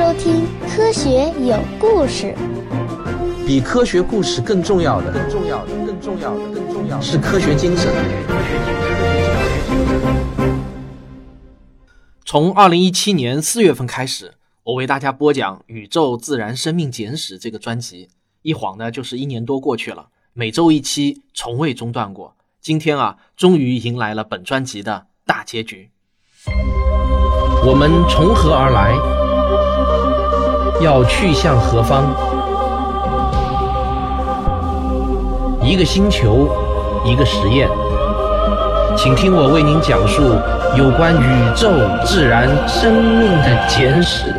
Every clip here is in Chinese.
收听《科学有故事》。比科学故事更重要的，更重要的，更重要的，更重要的是科学精神。从二零一七年四月份开始，我为大家播讲《宇宙自然生命简史》这个专辑，一晃呢就是一年多过去了，每周一期，从未中断过。今天啊，终于迎来了本专辑的大结局。我们从何而来？要去向何方？一个星球，一个实验，请听我为您讲述有关宇宙、自然、生命的简史。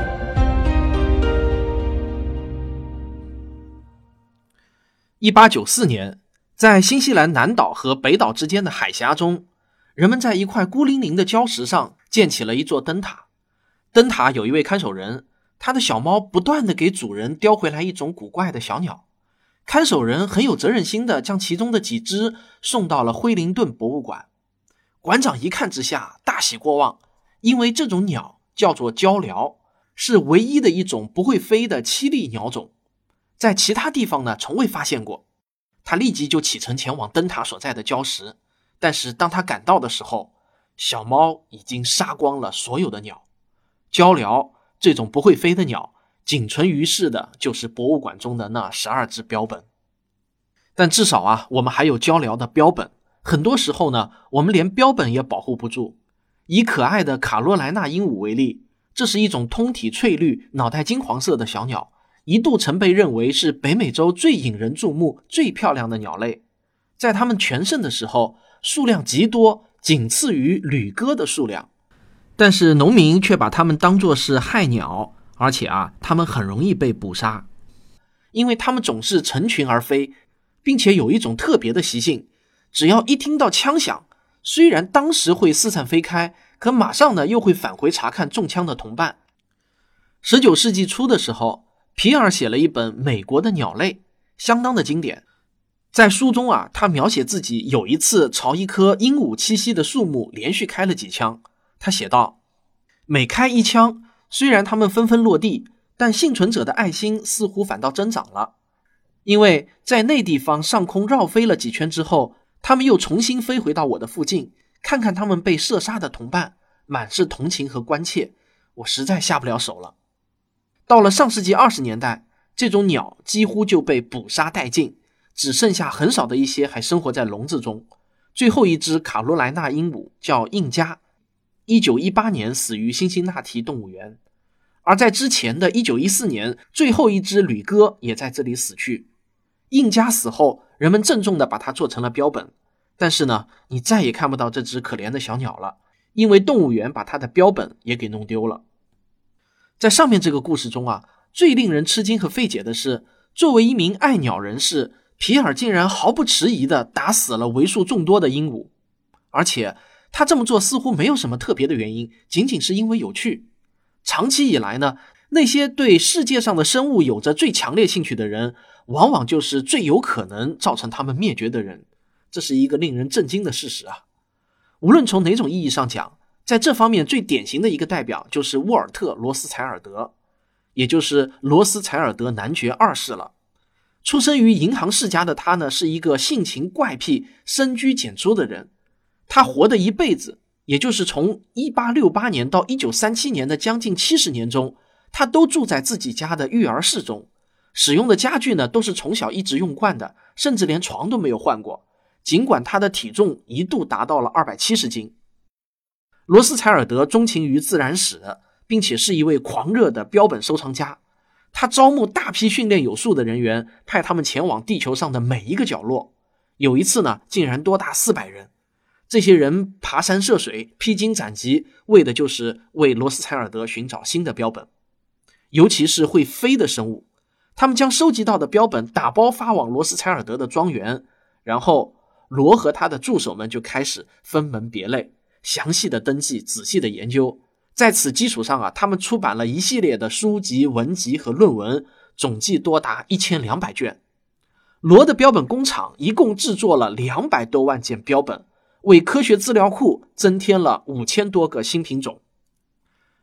一八九四年，在新西兰南岛和北岛之间的海峡中，人们在一块孤零零的礁石上建起了一座灯塔。灯塔有一位看守人，他的小猫不断的给主人叼回来一种古怪的小鸟。看守人很有责任心的将其中的几只送到了惠灵顿博物馆。馆长一看之下大喜过望，因为这种鸟叫做鹪鹩，是唯一的一种不会飞的栖地鸟种，在其他地方呢从未发现过。他立即就启程前往灯塔所在的礁石，但是当他赶到的时候，小猫已经杀光了所有的鸟。鹪鹩这种不会飞的鸟，仅存于世的就是博物馆中的那十二只标本。但至少啊，我们还有鹪鹩的标本。很多时候呢，我们连标本也保护不住。以可爱的卡罗莱纳鹦鹉为例，这是一种通体翠绿、脑袋金黄色的小鸟，一度曾被认为是北美洲最引人注目、最漂亮的鸟类。在它们全盛的时候，数量极多，仅次于旅鸽的数量。但是农民却把它们当作是害鸟，而且啊，它们很容易被捕杀，因为它们总是成群而飞，并且有一种特别的习性：只要一听到枪响，虽然当时会四散飞开，可马上呢又会返回查看中枪的同伴。十九世纪初的时候，皮尔写了一本《美国的鸟类》，相当的经典。在书中啊，他描写自己有一次朝一棵鹦鹉栖息的树木连续开了几枪。他写道：“每开一枪，虽然他们纷纷落地，但幸存者的爱心似乎反倒增长了，因为在那地方上空绕飞了几圈之后，他们又重新飞回到我的附近，看看他们被射杀的同伴，满是同情和关切。我实在下不了手了。到了上世纪二十年代，这种鸟几乎就被捕杀殆尽，只剩下很少的一些还生活在笼子中。最后一只卡罗莱纳鹦鹉叫印加。”一九一八年死于辛辛那提动物园，而在之前的一九一四年，最后一只旅鸽也在这里死去。印加死后，人们郑重地把它做成了标本，但是呢，你再也看不到这只可怜的小鸟了，因为动物园把它的标本也给弄丢了。在上面这个故事中啊，最令人吃惊和费解的是，作为一名爱鸟人士，皮尔竟然毫不迟疑地打死了为数众多的鹦鹉，而且。他这么做似乎没有什么特别的原因，仅仅是因为有趣。长期以来呢，那些对世界上的生物有着最强烈兴趣的人，往往就是最有可能造成他们灭绝的人。这是一个令人震惊的事实啊！无论从哪种意义上讲，在这方面最典型的一个代表就是沃尔特·罗斯柴尔德，也就是罗斯柴尔德男爵二世了。出生于银行世家的他呢，是一个性情怪癖、深居简出的人。他活的一辈子，也就是从一八六八年到一九三七年的将近七十年中，他都住在自己家的育儿室中，使用的家具呢都是从小一直用惯的，甚至连床都没有换过。尽管他的体重一度达到了二百七十斤，罗斯柴尔德钟情于自然史，并且是一位狂热的标本收藏家。他招募大批训练有素的人员，派他们前往地球上的每一个角落。有一次呢，竟然多达四百人。这些人爬山涉水、披荆斩棘，为的就是为罗斯柴尔德寻找新的标本，尤其是会飞的生物。他们将收集到的标本打包发往罗斯柴尔德的庄园，然后罗和他的助手们就开始分门别类、详细的登记、仔细的研究。在此基础上啊，他们出版了一系列的书籍、文集和论文，总计多达一千两百卷。罗的标本工厂一共制作了两百多万件标本。为科学资料库增添了五千多个新品种。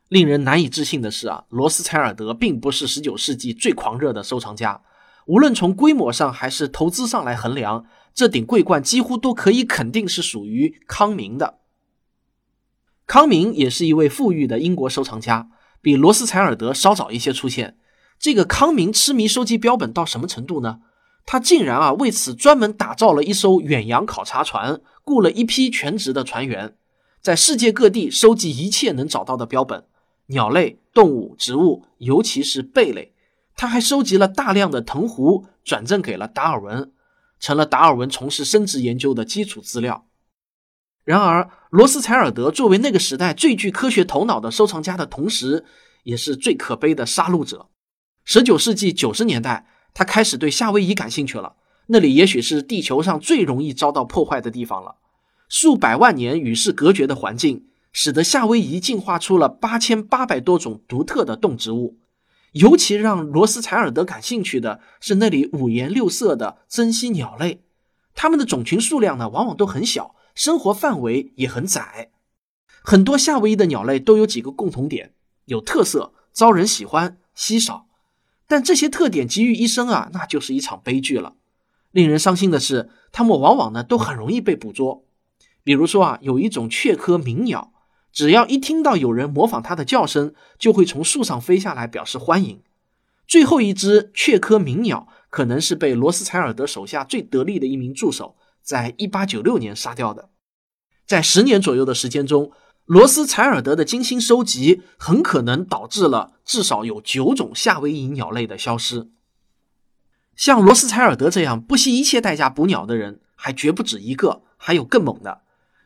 令人难以置信的是啊，罗斯柴尔德并不是19世纪最狂热的收藏家，无论从规模上还是投资上来衡量，这顶桂冠几乎都可以肯定是属于康明的。康明也是一位富裕的英国收藏家，比罗斯柴尔德稍早一些出现。这个康明痴迷收集标本到什么程度呢？他竟然啊为此专门打造了一艘远洋考察船，雇了一批全职的船员，在世界各地收集一切能找到的标本。鸟类、动物、植物，尤其是贝类，他还收集了大量的藤壶，转赠给了达尔文，成了达尔文从事生殖研究的基础资料。然而，罗斯柴尔德作为那个时代最具科学头脑的收藏家的同时，也是最可悲的杀戮者。十九世纪九十年代，他开始对夏威夷感兴趣了，那里也许是地球上最容易遭到破坏的地方了，数百万年与世隔绝的环境。使得夏威夷进化出了八千八百多种独特的动植物，尤其让罗斯柴尔德感兴趣的是那里五颜六色的珍稀鸟类，它们的种群数量呢往往都很小，生活范围也很窄。很多夏威夷的鸟类都有几个共同点：有特色、招人喜欢、稀少。但这些特点集于一身啊，那就是一场悲剧了。令人伤心的是，它们往往呢都很容易被捕捉。比如说啊，有一种雀科鸣鸟。只要一听到有人模仿它的叫声，就会从树上飞下来表示欢迎。最后一只雀科鸣鸟可能是被罗斯柴尔德手下最得力的一名助手在1896年杀掉的。在十年左右的时间中，罗斯柴尔德的精心收集很可能导致了至少有九种夏威夷鸟类的消失。像罗斯柴尔德这样不惜一切代价捕鸟的人还绝不止一个，还有更猛的。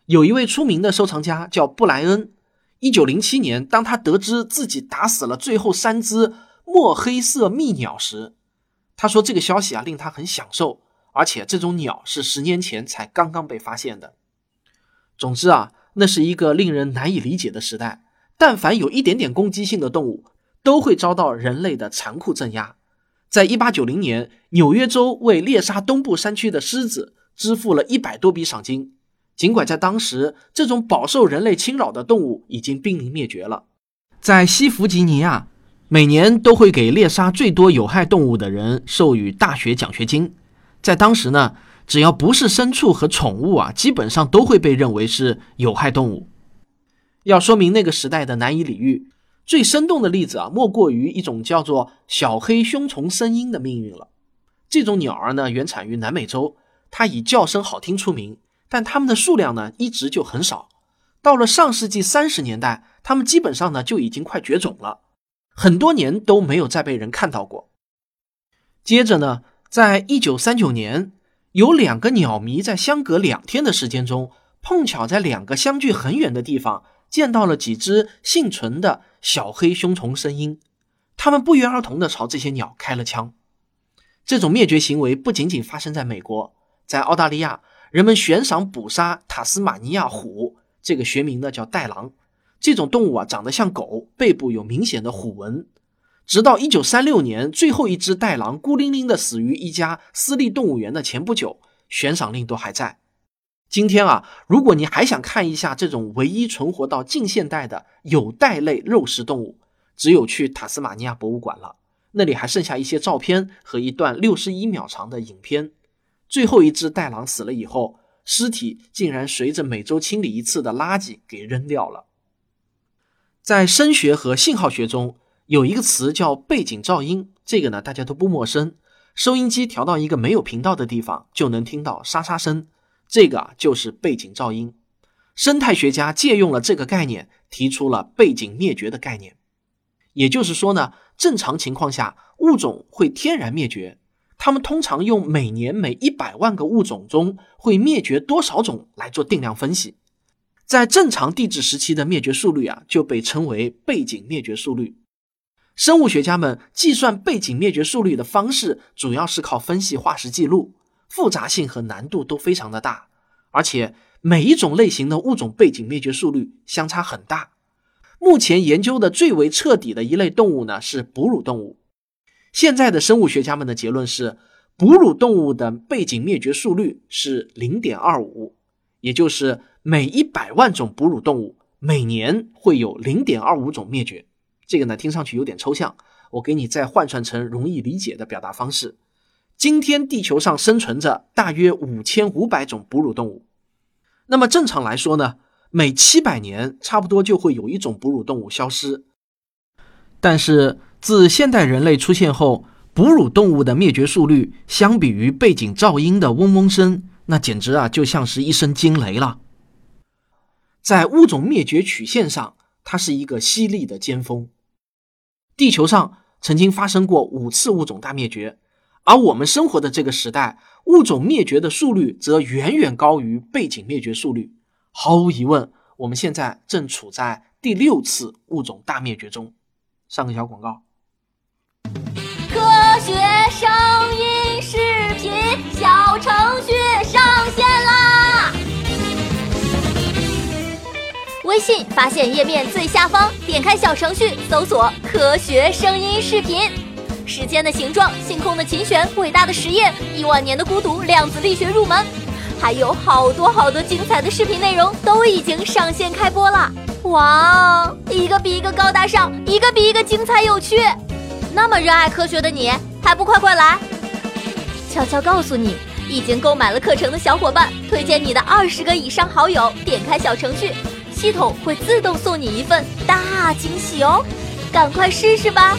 有一位出名的收藏家叫布莱恩。一九零七年，当他得知自己打死了最后三只墨黑色蜜鸟时，他说这个消息啊令他很享受，而且这种鸟是十年前才刚刚被发现的。总之啊，那是一个令人难以理解的时代。但凡有一点点攻击性的动物，都会遭到人类的残酷镇压。在一八九零年，纽约州为猎杀东部山区的狮子支付了一百多笔赏金。尽管在当时，这种饱受人类侵扰的动物已经濒临灭绝了，在西弗吉尼亚，每年都会给猎杀最多有害动物的人授予大学奖学金。在当时呢，只要不是牲畜和宠物啊，基本上都会被认为是有害动物。要说明那个时代的难以理喻，最生动的例子啊，莫过于一种叫做小黑胸虫声音的命运了。这种鸟儿呢，原产于南美洲，它以叫声好听出名。但它们的数量呢，一直就很少。到了上世纪三十年代，它们基本上呢就已经快绝种了，很多年都没有再被人看到过。接着呢，在一九三九年，有两个鸟迷在相隔两天的时间中，碰巧在两个相距很远的地方见到了几只幸存的小黑胸虫声音，他们不约而同地朝这些鸟开了枪。这种灭绝行为不仅仅发生在美国，在澳大利亚。人们悬赏捕杀塔斯马尼亚虎，这个学名呢叫袋狼。这种动物啊，长得像狗，背部有明显的虎纹。直到一九三六年，最后一只袋狼孤零零地死于一家私立动物园的前不久，悬赏令都还在。今天啊，如果你还想看一下这种唯一存活到近现代的有袋类肉食动物，只有去塔斯马尼亚博物馆了。那里还剩下一些照片和一段六十一秒长的影片。最后一只袋狼死了以后，尸体竟然随着每周清理一次的垃圾给扔掉了。在声学和信号学中，有一个词叫背景噪音，这个呢大家都不陌生。收音机调到一个没有频道的地方，就能听到沙沙声，这个啊就是背景噪音。生态学家借用了这个概念，提出了背景灭绝的概念。也就是说呢，正常情况下，物种会天然灭绝。他们通常用每年每一百万个物种中会灭绝多少种来做定量分析，在正常地质时期的灭绝速率啊，就被称为背景灭绝速率。生物学家们计算背景灭绝速率的方式，主要是靠分析化石记录，复杂性和难度都非常的大，而且每一种类型的物种背景灭绝速率相差很大。目前研究的最为彻底的一类动物呢，是哺乳动物。现在的生物学家们的结论是，哺乳动物的背景灭绝速率是零点二五，也就是每一百万种哺乳动物，每年会有零点二五种灭绝。这个呢，听上去有点抽象，我给你再换算成容易理解的表达方式。今天地球上生存着大约五千五百种哺乳动物，那么正常来说呢，每七百年差不多就会有一种哺乳动物消失。但是自现代人类出现后，哺乳动物的灭绝速率相比于背景噪音的嗡嗡声，那简直啊就像是一声惊雷了。在物种灭绝曲线上，它是一个犀利的尖峰。地球上曾经发生过五次物种大灭绝，而我们生活的这个时代，物种灭绝的速率则远远高于背景灭绝速率。毫无疑问，我们现在正处在第六次物种大灭绝中。上个小广告。科学声音视频小程序上线啦！微信发现页面最下方，点开小程序，搜索“科学声音视频”。时间的形状、星空的琴弦、伟大的实验、亿万年的孤独、量子力学入门，还有好多好多精彩的视频内容都已经上线开播了！哇，一个比一个高大上，一个比一个精彩有趣。那么热爱科学的你，还不快快来？悄悄告诉你，已经购买了课程的小伙伴，推荐你的二十个以上好友，点开小程序。系统会自动送你一份大惊喜哦，赶快试试吧！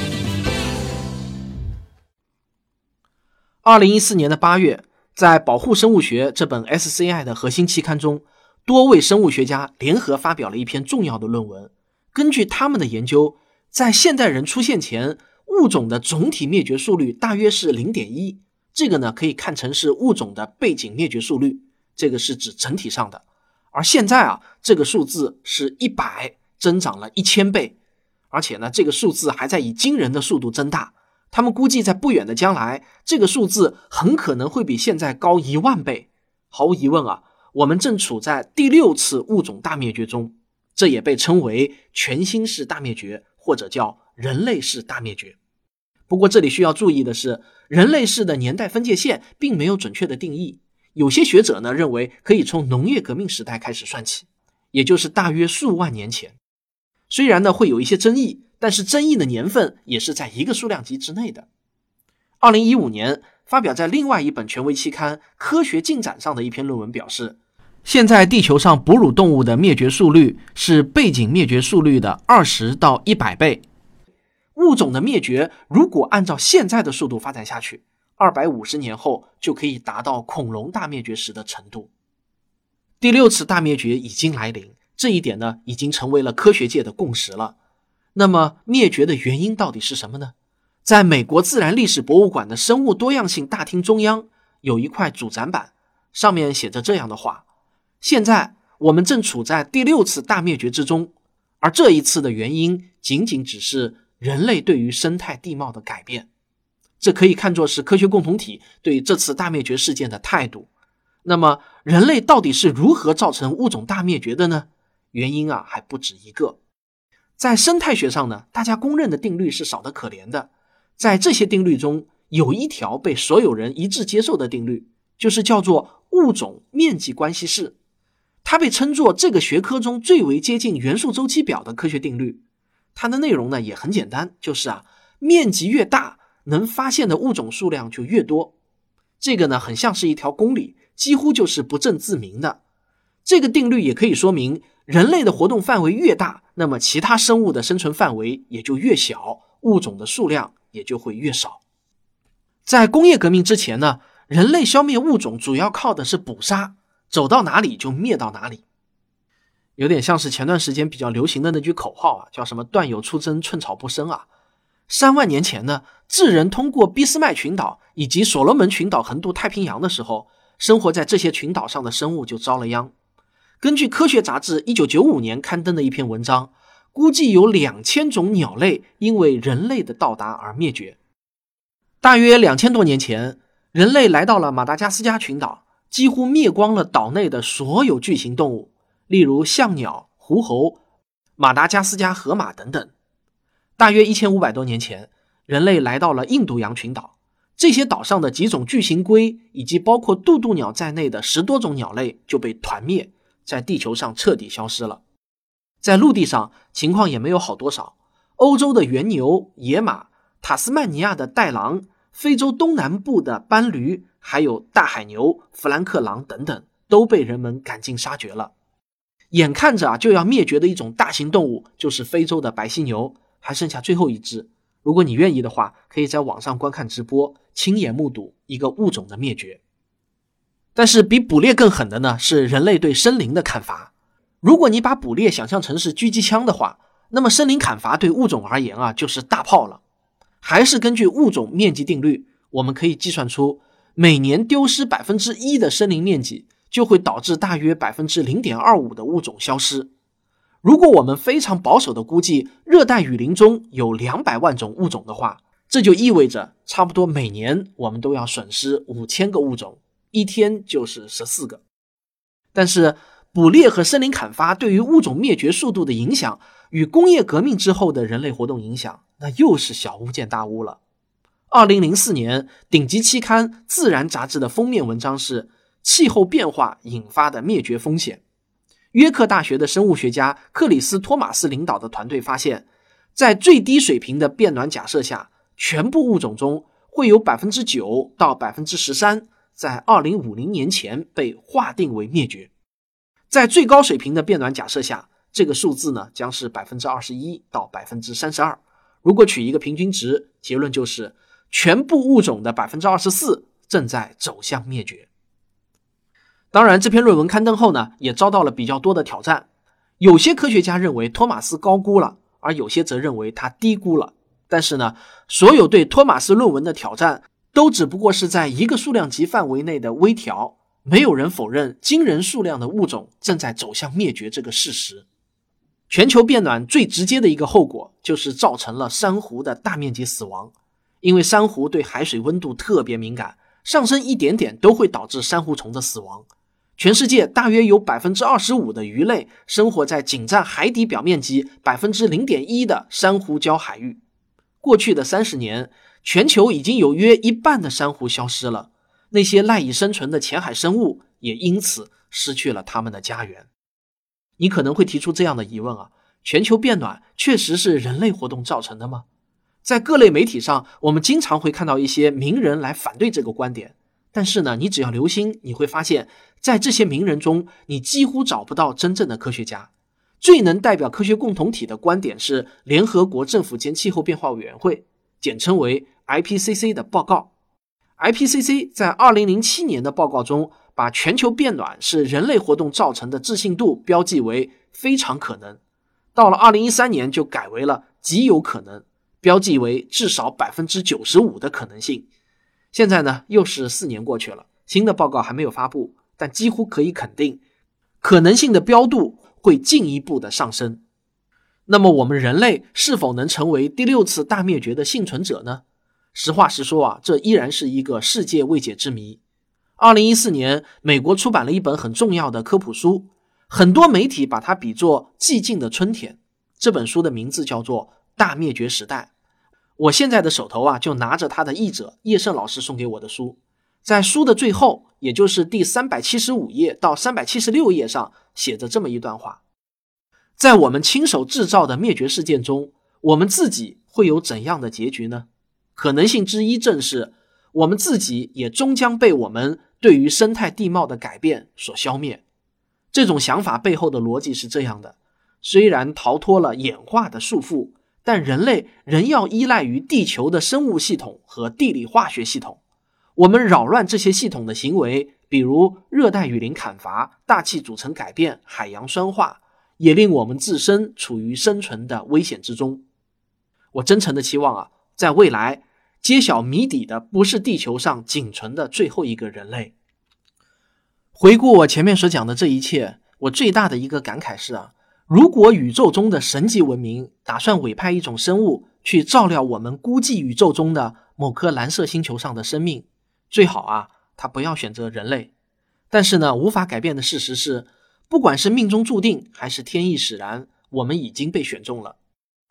二零一四年的八月，在《保护生物学》这本 SCI 的核心期刊中，多位生物学家联合发表了一篇重要的论文。根据他们的研究，在现代人出现前，物种的总体灭绝速率大约是零点一。这个呢，可以看成是物种的背景灭绝速率，这个是指整体上的。而现在啊，这个数字是一百，增长了一千倍，而且呢，这个数字还在以惊人的速度增大。他们估计在不远的将来，这个数字很可能会比现在高一万倍。毫无疑问啊，我们正处在第六次物种大灭绝中，这也被称为全新式大灭绝，或者叫人类式大灭绝。不过这里需要注意的是，人类式的年代分界线并没有准确的定义。有些学者呢认为，可以从农业革命时代开始算起，也就是大约数万年前。虽然呢会有一些争议，但是争议的年份也是在一个数量级之内的。二零一五年发表在另外一本权威期刊《科学进展》上的一篇论文表示，现在地球上哺乳动物的灭绝速率是背景灭绝速率的二十到一百倍。物种的灭绝如果按照现在的速度发展下去。二百五十年后就可以达到恐龙大灭绝时的程度。第六次大灭绝已经来临，这一点呢已经成为了科学界的共识了。那么灭绝的原因到底是什么呢？在美国自然历史博物馆的生物多样性大厅中央有一块主展板，上面写着这样的话：现在我们正处在第六次大灭绝之中，而这一次的原因仅仅只是人类对于生态地貌的改变。这可以看作是科学共同体对这次大灭绝事件的态度。那么，人类到底是如何造成物种大灭绝的呢？原因啊还不止一个。在生态学上呢，大家公认的定律是少得可怜的。在这些定律中，有一条被所有人一致接受的定律，就是叫做物种面积关系式。它被称作这个学科中最为接近元素周期表的科学定律。它的内容呢也很简单，就是啊，面积越大。能发现的物种数量就越多，这个呢很像是一条公理，几乎就是不证自明的。这个定律也可以说明，人类的活动范围越大，那么其他生物的生存范围也就越小，物种的数量也就会越少。在工业革命之前呢，人类消灭物种主要靠的是捕杀，走到哪里就灭到哪里，有点像是前段时间比较流行的那句口号啊，叫什么“断有出征，寸草不生”啊。三万年前呢，智人通过俾斯麦群岛以及所罗门群岛横渡太平洋的时候，生活在这些群岛上的生物就遭了殃。根据科学杂志一九九五年刊登的一篇文章，估计有两千种鸟类因为人类的到达而灭绝。大约两千多年前，人类来到了马达加斯加群岛，几乎灭光了岛内的所有巨型动物，例如象鸟、狐猴、马达加斯加河马等等。大约一千五百多年前，人类来到了印度洋群岛。这些岛上的几种巨型龟，以及包括渡渡鸟在内的十多种鸟类就被团灭，在地球上彻底消失了。在陆地上情况也没有好多少。欧洲的原牛、野马，塔斯曼尼亚的袋狼，非洲东南部的斑驴，还有大海牛、弗兰克狼等等，都被人们赶尽杀绝了。眼看着啊就要灭绝的一种大型动物，就是非洲的白犀牛，还剩下最后一只。如果你愿意的话，可以在网上观看直播，亲眼目睹一个物种的灭绝。但是比捕猎更狠的呢，是人类对森林的砍伐。如果你把捕猎想象成是狙击枪的话，那么森林砍伐对物种而言啊，就是大炮了。还是根据物种面积定律，我们可以计算出，每年丢失百分之一的森林面积。就会导致大约百分之零点二五的物种消失。如果我们非常保守的估计，热带雨林中有两百万种物种的话，这就意味着差不多每年我们都要损失五千个物种，一天就是十四个。但是，捕猎和森林砍伐对于物种灭绝速度的影响，与工业革命之后的人类活动影响，那又是小巫见大巫了。二零零四年，顶级期刊《自然》杂志的封面文章是。气候变化引发的灭绝风险。约克大学的生物学家克里斯·托马斯领导的团队发现，在最低水平的变暖假设下，全部物种中会有百分之九到百分之十三在二零五零年前被划定为灭绝。在最高水平的变暖假设下，这个数字呢将是百分之二十一到百分之三十二。如果取一个平均值，结论就是全部物种的百分之二十四正在走向灭绝。当然，这篇论文刊登后呢，也遭到了比较多的挑战。有些科学家认为托马斯高估了，而有些则认为他低估了。但是呢，所有对托马斯论文的挑战都只不过是在一个数量级范围内的微调，没有人否认惊人数量的物种正在走向灭绝这个事实。全球变暖最直接的一个后果就是造成了珊瑚的大面积死亡，因为珊瑚对海水温度特别敏感，上升一点点都会导致珊瑚虫的死亡。全世界大约有百分之二十五的鱼类生活在仅占海底表面积百分之零点一的珊瑚礁海域。过去的三十年，全球已经有约一半的珊瑚消失了，那些赖以生存的浅海生物也因此失去了他们的家园。你可能会提出这样的疑问啊：全球变暖确实是人类活动造成的吗？在各类媒体上，我们经常会看到一些名人来反对这个观点。但是呢，你只要留心，你会发现，在这些名人中，你几乎找不到真正的科学家。最能代表科学共同体的观点是联合国政府间气候变化委员会，简称为 IPCC 的报告。IPCC 在2007年的报告中，把全球变暖是人类活动造成的置信度标记为非常可能，到了2013年就改为了极有可能，标记为至少百分之九十五的可能性。现在呢，又是四年过去了，新的报告还没有发布，但几乎可以肯定，可能性的标度会进一步的上升。那么，我们人类是否能成为第六次大灭绝的幸存者呢？实话实说啊，这依然是一个世界未解之谜。二零一四年，美国出版了一本很重要的科普书，很多媒体把它比作寂静的春天。这本书的名字叫做《大灭绝时代》。我现在的手头啊，就拿着他的译者叶盛老师送给我的书，在书的最后，也就是第三百七十五页到三百七十六页上，写着这么一段话：在我们亲手制造的灭绝事件中，我们自己会有怎样的结局呢？可能性之一正是，我们自己也终将被我们对于生态地貌的改变所消灭。这种想法背后的逻辑是这样的：虽然逃脱了演化的束缚。但人类仍要依赖于地球的生物系统和地理化学系统。我们扰乱这些系统的行为，比如热带雨林砍伐、大气组成改变、海洋酸化，也令我们自身处于生存的危险之中。我真诚的期望啊，在未来揭晓谜底的不是地球上仅存的最后一个人类。回顾我前面所讲的这一切，我最大的一个感慨是啊。如果宇宙中的神级文明打算委派一种生物去照料我们估计宇宙中的某颗蓝色星球上的生命，最好啊，他不要选择人类。但是呢，无法改变的事实是，不管是命中注定还是天意使然，我们已经被选中了。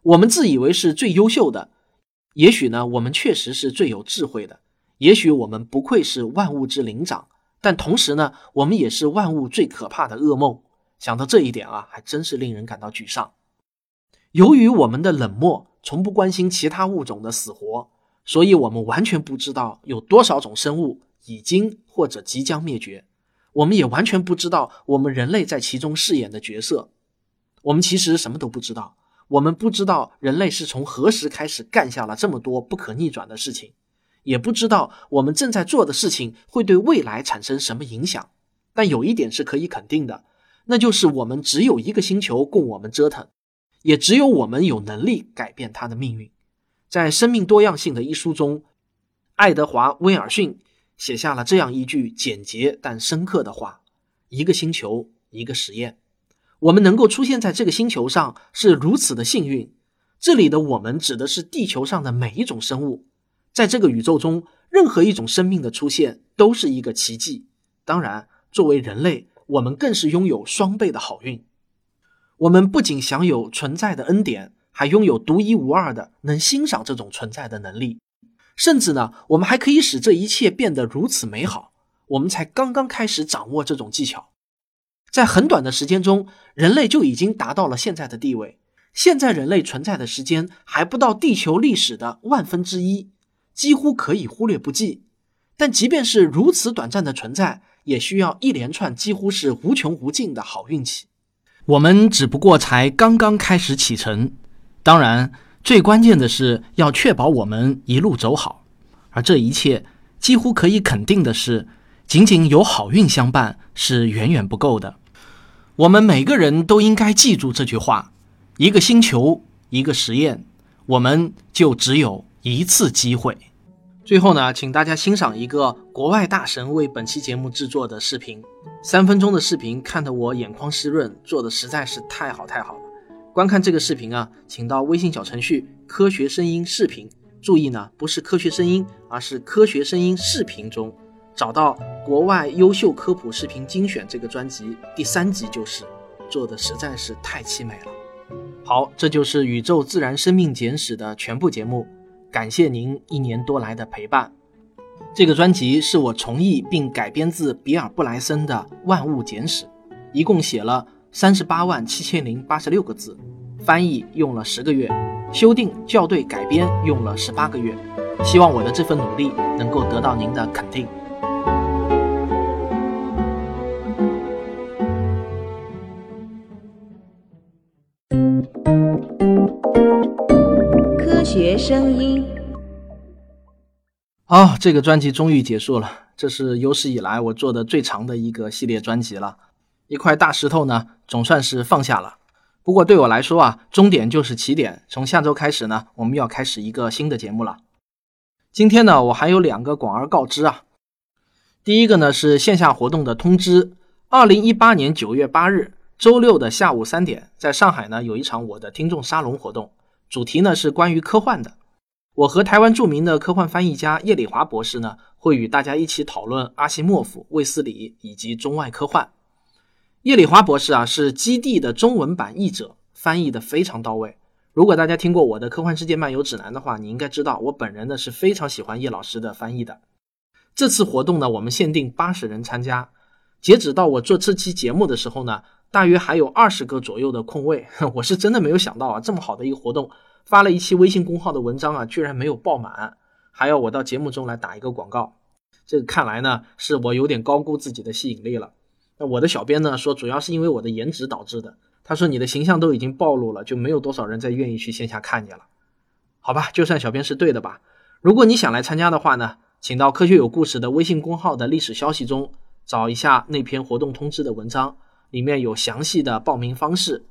我们自以为是最优秀的，也许呢，我们确实是最有智慧的，也许我们不愧是万物之灵长，但同时呢，我们也是万物最可怕的噩梦。想到这一点啊，还真是令人感到沮丧。由于我们的冷漠，从不关心其他物种的死活，所以我们完全不知道有多少种生物已经或者即将灭绝。我们也完全不知道我们人类在其中饰演的角色。我们其实什么都不知道。我们不知道人类是从何时开始干下了这么多不可逆转的事情，也不知道我们正在做的事情会对未来产生什么影响。但有一点是可以肯定的，那就是我们只有一个星球供我们折腾，也只有我们有能力改变它的命运。在《生命多样性》的一书中，爱德华·威尔逊写下了这样一句简洁但深刻的话：“一个星球，一个实验。”我们能够出现在这个星球上是如此的幸运。这里的“我们”指的是地球上的每一种生物。在这个宇宙中，任何一种生命的出现都是一个奇迹。当然，作为人类，我们更是拥有双倍的好运。我们不仅享有存在的恩典，还拥有独一无二的能欣赏这种存在的能力。甚至呢，我们还可以使这一切变得如此美好。我们才刚刚开始掌握这种技巧。在很短的时间中，人类就已经达到了现在的地位。现在人类存在的时间还不到地球历史的万分之一，几乎可以忽略不计。但即便是如此短暂的存在，也需要一连串几乎是无穷无尽的好运气。我们只不过才刚刚开始启程。当然，最关键的是要确保我们一路走好。而这一切，几乎可以肯定的是，仅仅有好运相伴是远远不够的。我们每个人都应该记住这句话：一个星球，一个实验，我们就只有一次机会。最后呢，请大家欣赏一个国外大神为本期节目制作的视频，三分钟的视频，看得我眼眶湿润，做的实在是太好太好了。观看这个视频啊，请到微信小程序“科学声音视频”，注意呢，不是科学声音，而是科学声音视频中。找到国外优秀科普视频精选这个专辑，第三集就是做的实在是太凄美了。好，这就是《宇宙自然生命简史》的全部节目，感谢您一年多来的陪伴。这个专辑是我重译并改编自比尔布莱森的《万物简史》，一共写了三十八万七千零八十六个字，翻译用了十个月，修订校对改编用了十八个月。希望我的这份努力能够得到您的肯定。声音，好，这个专辑终于结束了。这是有史以来我做的最长的一个系列专辑了。一块大石头呢，总算是放下了。不过对我来说啊，终点就是起点。从下周开始呢，我们要开始一个新的节目了。今天呢，我还有两个广而告之啊。第一个呢是线下活动的通知。二零一八年九月八日周六的下午三点，在上海呢有一场我的听众沙龙活动。主题呢是关于科幻的，我和台湾著名的科幻翻译家叶礼华博士呢会与大家一起讨论阿西莫夫、卫斯理以及中外科幻。叶礼华博士啊是《基地》的中文版译者，翻译的非常到位。如果大家听过我的《科幻世界漫游指南》的话，你应该知道我本人呢是非常喜欢叶老师的翻译的。这次活动呢，我们限定八十人参加，截止到我做这期节目的时候呢。大约还有二十个左右的空位，我是真的没有想到啊，这么好的一个活动，发了一期微信公号的文章啊，居然没有爆满，还要我到节目中来打一个广告。这个看来呢，是我有点高估自己的吸引力了。那我的小编呢说，主要是因为我的颜值导致的。他说你的形象都已经暴露了，就没有多少人再愿意去线下看你了。好吧，就算小编是对的吧。如果你想来参加的话呢，请到科学有故事的微信公号的历史消息中找一下那篇活动通知的文章。里面有详细的报名方式，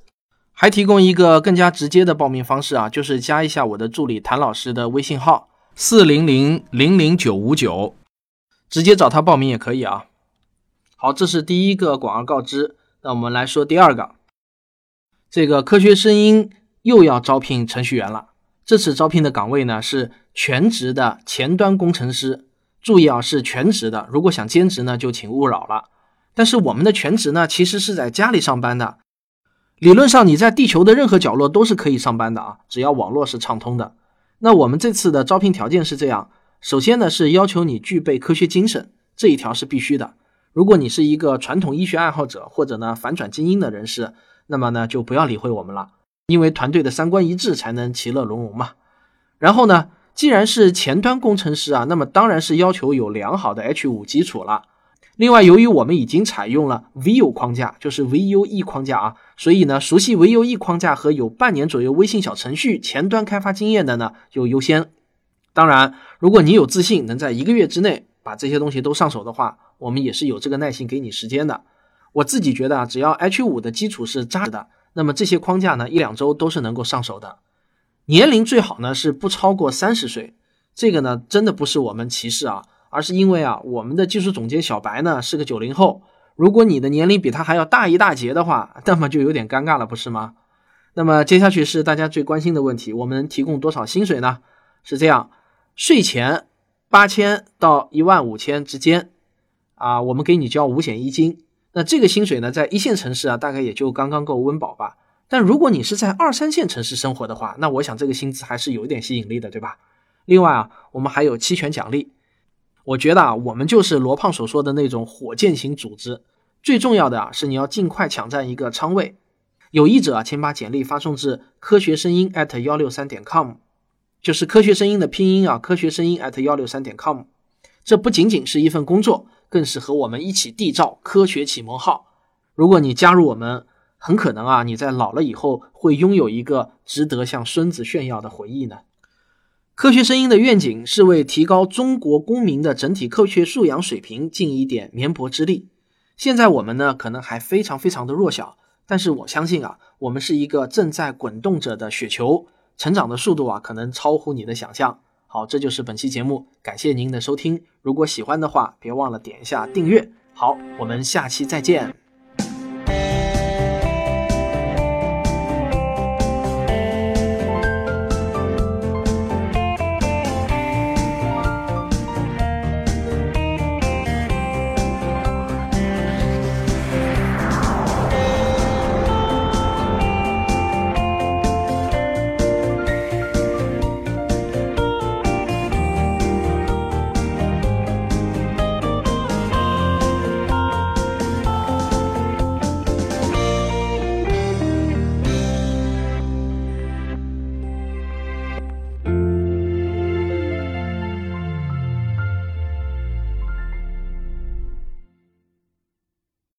还提供一个更加直接的报名方式啊，就是加一下我的助理谭老师的微信号四零零零零九五九，直接找他报名也可以啊。好，这是第一个广而告之。那我们来说第二个，这个科学声音又要招聘程序员了。这次招聘的岗位呢是全职的前端工程师，注意啊，是全职的。如果想兼职呢，就请勿扰了。但是我们的全职呢，其实是在家里上班的。理论上，你在地球的任何角落都是可以上班的啊，只要网络是畅通的。那我们这次的招聘条件是这样：首先呢，是要求你具备科学精神，这一条是必须的。如果你是一个传统医学爱好者，或者呢反转精英的人士，那么呢就不要理会我们了，因为团队的三观一致才能其乐融融嘛。然后呢，既然是前端工程师啊，那么当然是要求有良好的 H 五基础了。另外，由于我们已经采用了 Vue 框架，就是 Vue 框架啊，所以呢，熟悉 Vue 框架和有半年左右微信小程序前端开发经验的呢就优先。当然，如果你有自信能在一个月之内把这些东西都上手的话，我们也是有这个耐心给你时间的。我自己觉得啊，只要 H5 的基础是扎实的，那么这些框架呢，一两周都是能够上手的。年龄最好呢是不超过三十岁，这个呢真的不是我们歧视啊，而是因为啊，我们的技术总监小白呢是个九零后，如果你的年龄比他还要大一大截的话，那么就有点尴尬了，不是吗？那么接下去是大家最关心的问题，我们提供多少薪水呢？是这样。税前八千到一万五千之间，啊，我们给你交五险一金。那这个薪水呢，在一线城市啊，大概也就刚刚够温饱吧。但如果你是在二三线城市生活的话，那我想这个薪资还是有一点吸引力的，对吧？另外啊，我们还有期权奖励。我觉得啊，我们就是罗胖所说的那种火箭型组织。最重要的啊，是你要尽快抢占一个仓位。有意者啊，请把简历发送至科学声音 at 幺六三点 com。就是科学声音的拼音啊，科学声音 at 幺六三点 com，这不仅仅是一份工作，更是和我们一起缔造科学启蒙号。如果你加入我们，很可能啊，你在老了以后会拥有一个值得向孙子炫耀的回忆呢。科学声音的愿景是为提高中国公民的整体科学素养水平尽一点绵薄之力。现在我们呢，可能还非常非常的弱小，但是我相信啊，我们是一个正在滚动着的雪球。成长的速度啊，可能超乎你的想象。好，这就是本期节目，感谢您的收听。如果喜欢的话，别忘了点一下订阅。好，我们下期再见。